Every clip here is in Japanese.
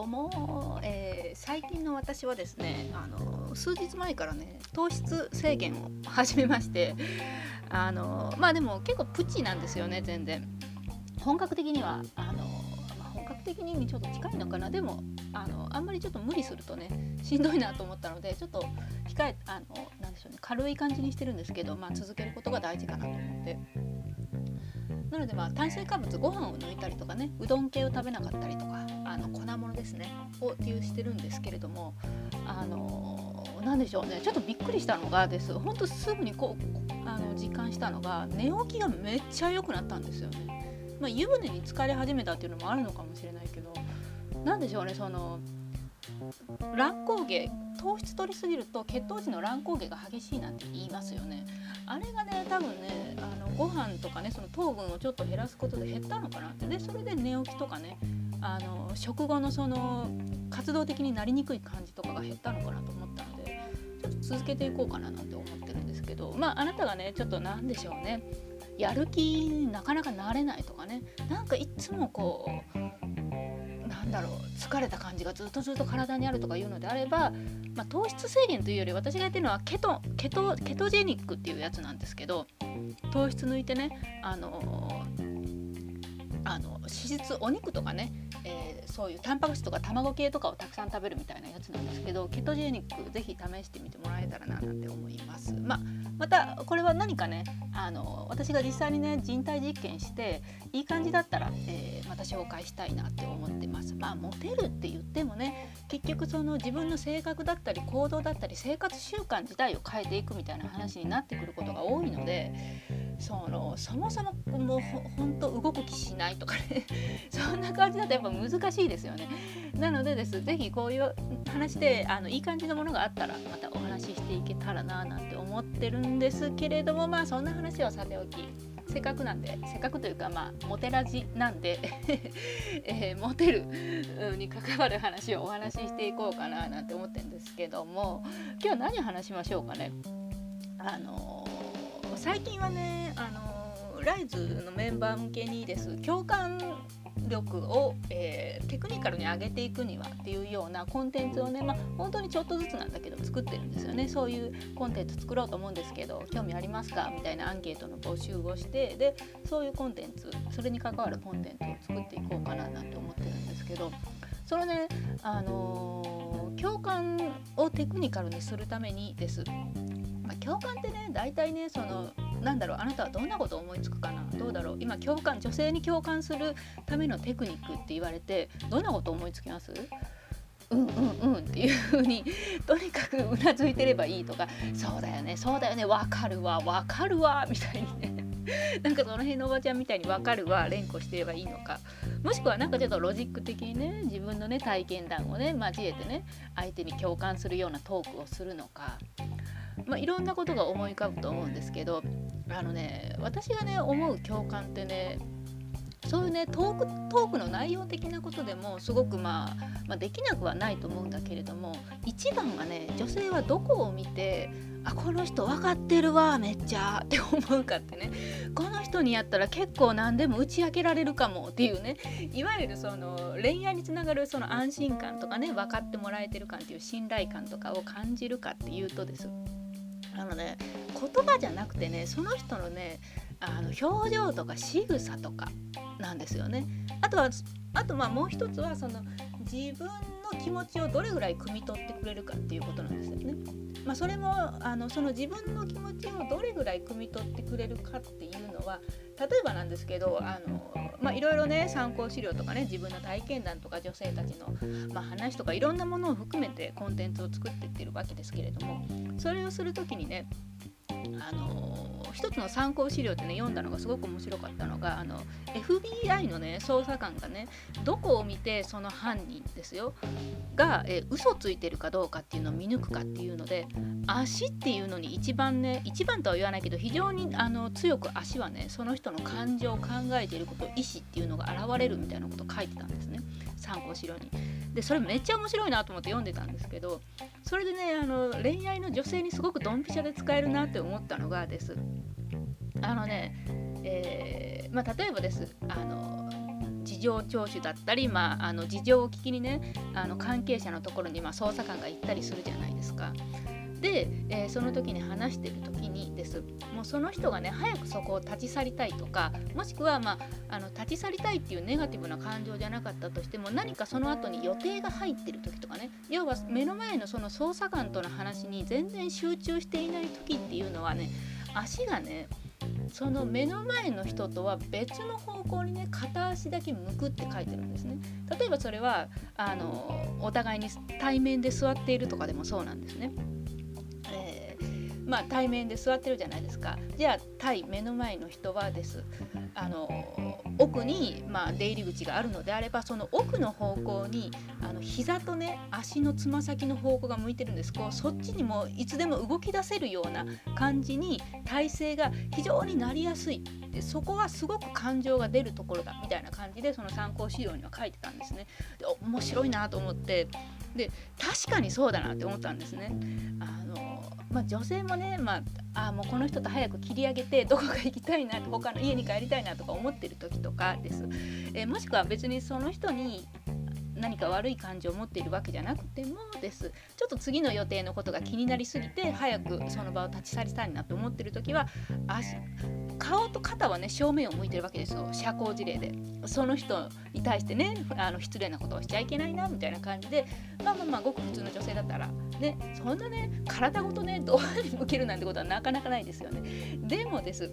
ども、えー、最近の私はですねあの数日前からね糖質制限を始めましてあのまあでも結構プチなんですよね全然本格的にはあの、ま、本格的にちょっと近いのかなでもあのあんまりちょっと無理するとねしんどいなと思ったのでちょっと控えあのなでしょうね軽い感じにしてるんですけど、まあ、続けることが大事かなと思って。なのでまあ炭水化物ご飯を抜いたりとかねうどん系を食べなかったりとかあの粉物ですねを利用してるんですけれどもあの何でしょうねちょっとびっくりしたのがですほんとすぐにこうあの実感したのが寝起きがめっちゃ良くなったんですよね。まあ、湯船に浸かり始めたっていうのもあるのかもしれないけど何でしょうねその乱高下糖質取りすぎると血糖値の乱高下が激しいなんて言いますよねあれがね多分ねあのご飯とかねその糖分をちょっと減らすことで減ったのかなって。でそれで寝起きとかねあの食後のその活動的になりにくい感じとかが減ったのかなと思ったのでちょっと続けていこうかななんて思ってるんですけど。まああなたがねちょっと何でしょうね。やる気なかなかなれないとかね。なんかいっつもこうなんだろう疲れた感じがずっとずっと体にあるとかいうのであれば、まあ、糖質制限というより私がやってるのはケトケトケトジェニックっていうやつなんですけど糖質抜いてねあのあの脂質お肉とかね、えー、そういうタンパク質とか卵系とかをたくさん食べるみたいなやつなんですけどケトジェニックぜひ試してみてもらえたらななんて思います。まあ、またこれは何かねあの私が実際にね人体実験していい感じだったら、えー、また紹介したいなって思ってます。まあモテるって言ってもね結局その自分の性格だったり行動だったり生活習慣自体を変えていくみたいな話になってくることが多いのでそのそもそももうほんと動く気しないとかね。そんな感じだとやっぱ難しいですよね。なのでです。是非こういう話であのいい感じのものがあったらまたお話ししていけたらななんて思ってるんですけれどもまあそんな話はさておき。せっかくなんでせっかくというかまあモテラジなんで えー、モテるに関わる話をお話ししていこうかななんて思ってるんですけども。今日何を話しましょうかね。あのー、最近はねあの、ライズのメンバー向けにです。共感力を、えー、テクニカルに上げていくにはっていうようなコンテンツをね、まあ、本当にちょっとずつなんだけど作ってるんですよね。そういうコンテンツ作ろうと思うんですけど興味ありますか？みたいなアンケートの募集をしてでそういうコンテンツそれに関わるコンテンツを作っていこうかななんて思ってるんですけどそのね、あのー、共感をテクニカルにするためにです。共感ってね大体ねそのなんだろうあなたはどんなことを思いつくかな？どうだろう？今共感女性に共感するためのテクニックって言われてどんなこと思いつきます？うんうんうんっていう風に とにかくうなずいてればいいとかそうだよねそうだよねわかるわわかるわみたいにね。なんかその辺のおばちゃんみたいにわかるわ連呼してればいいのか。もしくはなんかちょっとロジック的にね自分のね体験談をね交えてね相手に共感するようなトークをするのか。まあ、いろんなことが思い浮かぶと思うんですけどあのね私がね思う共感ってねそういうねトークトークの内容的なことでもすごく、まあ、まあできなくはないと思うんだけれども一番はね女性はどこを見てあこの人分かってるわめっちゃって思うかってね。この人にやったら結構何でも打ち明けられるかもっていうね。いわゆるその恋愛につながるその安心感とかね分かってもらえてる感っていう信頼感とかを感じるかっていうとです。あのね言葉じゃなくてねその人のねあの表情とか仕草とかなんですよね。あとはあとまあもう一つはその自分の気持ちをどれぐらい汲み取ってくれるかっていうことなんですよね。まあ、それもあのその自分の気持ちをどれぐらい汲み取ってくれるかっていうのは例えばなんですけどあの、まあ、いろいろね参考資料とかね自分の体験談とか女性たちの、まあ、話とかいろんなものを含めてコンテンツを作っていってるわけですけれどもそれをする時にねあの一つの参考資料ってね読んだのがすごく面白かったのがあの FBI のね捜査官がねどこを見てその犯人ですよが、え嘘ついてるかどうかっていうのを見抜くかっていうので足っていうのに一番ね一番とは言わないけど非常にあの強く足はねその人の感情を考えていること意思っていうのが現れるみたいなことを書いてたんですね参考資料に。でそれめっちゃ面白いなと思って読んでたんですけどそれでねあの恋愛の女性にすごくドンピシャで使えるなって思ったのがです。あのね、えー、まあ、例えばです。あの事情聴取だったり、まあ、あの事情を聞きにねあの関係者のところに、まあ、捜査官が行ったりするじゃないですか。で、えー、その時に話してる時にです。もその人がね早くそこを立ち去りたいとかもしくは、まあ、あの立ち去りたいっていうネガティブな感情じゃなかったとしても何かその後に予定が入ってる時とかね要は目の前のその捜査官との話に全然集中していない時っていうのはね足がねその目の前の人とは別の方向にね片足だけ向くって書いてるんですね。例えばそれはあのお互いに対面で座っているとかでもそうなんですね、まあ対面で座ってるじゃないですか。じゃあ対目の前の人はです。あの奥に、まあ、出入り口があるのであればその奥の方向にあの膝とね足のつま先の方向が向いてるんです。こうそっちにもいつでも動き出せるような感じに体勢が非常になりやすい。でそこはすごく感情が出るところだみたいな感じでその参考資料には書いてたんですね。で面白いなと思って。で確かにそうだなって思ったんですね。あまあ、女性もね、まあ、あもうこの人と早く切り上げてどこか行きたいな他の家に帰りたいなとか思ってる時とかです、えー、もしくは別にその人に何か悪い感情を持っているわけじゃなくてもです。ちょっと次の予定のことが気になりすぎて早くその場を立ち去りたいなと思ってる時は足顔と肩はね正面を向いてるわけですよ。社交辞令で。その人に対してねあの失礼なことをしちゃいけないなみたいな感じで。まあまあまあごく普通の女性だったらねそんなね体ごとね ドアに向けるなんてことはなかなかないですよね。でもです。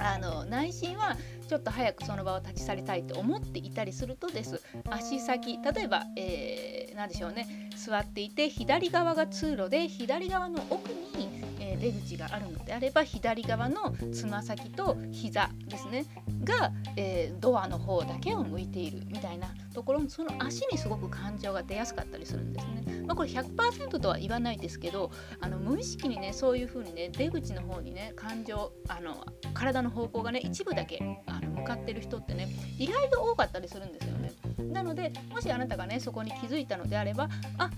あの内心はちょっと早くその場を立ち去りたいと思っていたりするとです。足先例えば、えー、何でしょうね。座っていて左側が通路で左側の奥に出口があるのであれば左側のつま先と膝ですねが、えー、ドアの方だけを向いているみたいなところその足にすごく感情が出やすかったりするんですね。まあ、これ100%とは言わないですけどあの無意識にねそういう風にね出口の方にね感情あの体の方向がね一部だけあの向かってる人ってね意外と多かったりするんですよね。なのでもしあなたがねそこに気づいたのであればあ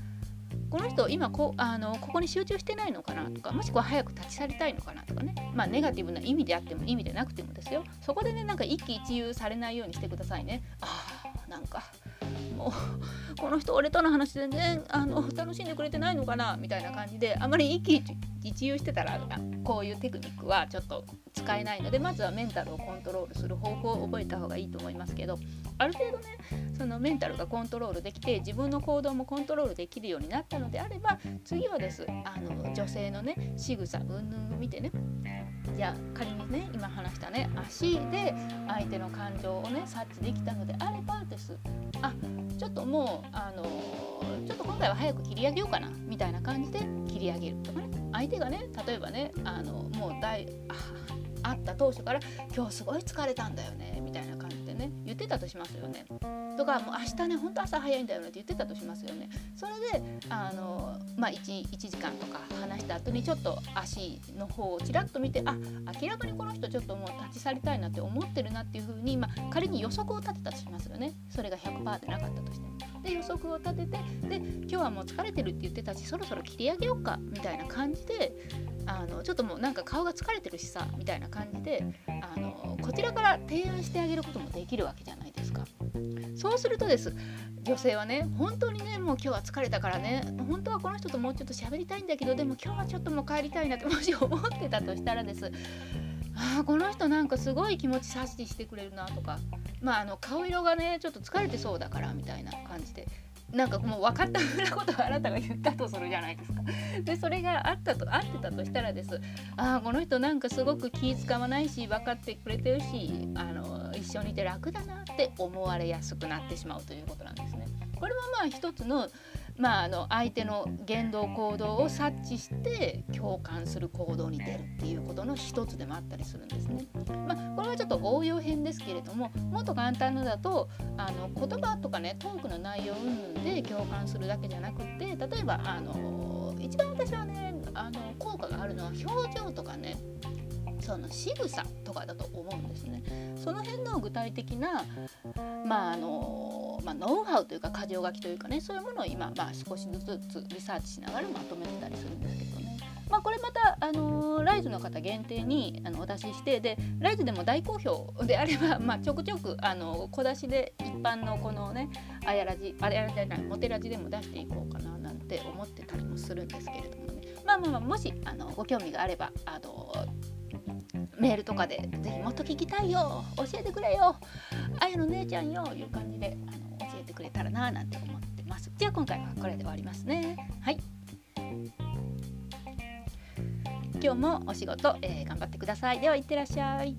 この人今こあのここに集中してないのかなとかもしくは早く立ち去りたいのかなとかね。まあネガティブな意味であっても意味でなくてもですよ。そこでねなんか一喜一憂されないようにしてくださいね。あーなんかもうこの人俺との話全然あの楽しんでくれてないのかなみたいな感じであまり一喜一憂してたらこういうテクニックはちょっと使えないのでまずはメンタルをコントロールする方法を覚えた方がいいと思いますけどある程度ねそのメンタルがコントロールできて自分の行動もコントロールできるようになったのであれば次はですあの女性のね仕草うんぬんを見てね。じゃあ仮にね今話したね足で相手の感情をね察知できたのであればです。あちょっともうあのちょっと今回は早く切り上げようかなみたいな感じで切り上げるとかね。相手がね例えばねあのもう大あ会った当初から「今日すごい疲れたんだよね」みたいな感じってたとしますよね。とかもう明日ね本当朝早いんだよねって言ってたとしますよね。それであの、まあ1、1, 時間とか話した後にちょっと足の方をちらっと見てあ明らかにこの人ちょっともう立ち去りたいなって思ってるなっていうふうに、まあ、仮に予測を立てたとしますよね。それが100%でなかったとしても。で予測を立ててで今日はもう疲れてるって言ってたしそろそろ切り上げようかみたいな感じであのちょっともうなんか顔が疲れてるしさみたいな感じであのこちらから提案してあげることもできるわけじゃないですか。そうするとです。女性はね本当にねもう今日は疲れたからね本当はこの人ともうちょっと喋りたいんだけどでも今日はちょっともう帰りたいなってもし思ってたとしたらです。あこの人なんかすごい気持ち察知してくれるなとか。まああの顔色がねちょっと疲れてそうだからみたいな感じで。なんかもう分かったふうなことをあなたが言ったとするじゃないですか。でそれがあったと合ってたとしたらですああこの人なんかすごく気使わないし分かってくれてるしあの一緒にいて楽だなって思われやすくなってしまうということなんですね。これはまあ一つのまあ、あの相手の言動行動を察知して共感する行動に出るっていうことの一つでもあったりするんですね。まあ、これはちょっと応用編ですけれどももっと簡単なだとあの言葉とかねトークの内容云々で共感するだけじゃなくて例えばあの一番私はねあの効果があるのは表情とかねその仕草とかだと思うんですね。その辺の具体的な、まああのまあ、ノウハウというか箇条書きというかねそういうものを今、まあ、少しずつリサーチしながらまとめてたりするんですけどね。まあ、これまた、あのー、ライズの方限定にあのお出ししてでライズでも大好評であれば、まあ、ちょくちょくあの小出しで一般のこのねあやらじあやらじじゃないモテラジでも出していこうかななんて思ってたりもするんですけれどもねまあまあまあもしあのご興味があればあのメールとかで「ぜひもっと聞きたいよ教えてくれよあやの姉ちゃんよ」いう感じであの教えてくれたらななんて思ってます。じゃあ今回はこれで終わりますね。はい今日もお仕事、えー、頑張ってください。ではいってらっしゃい。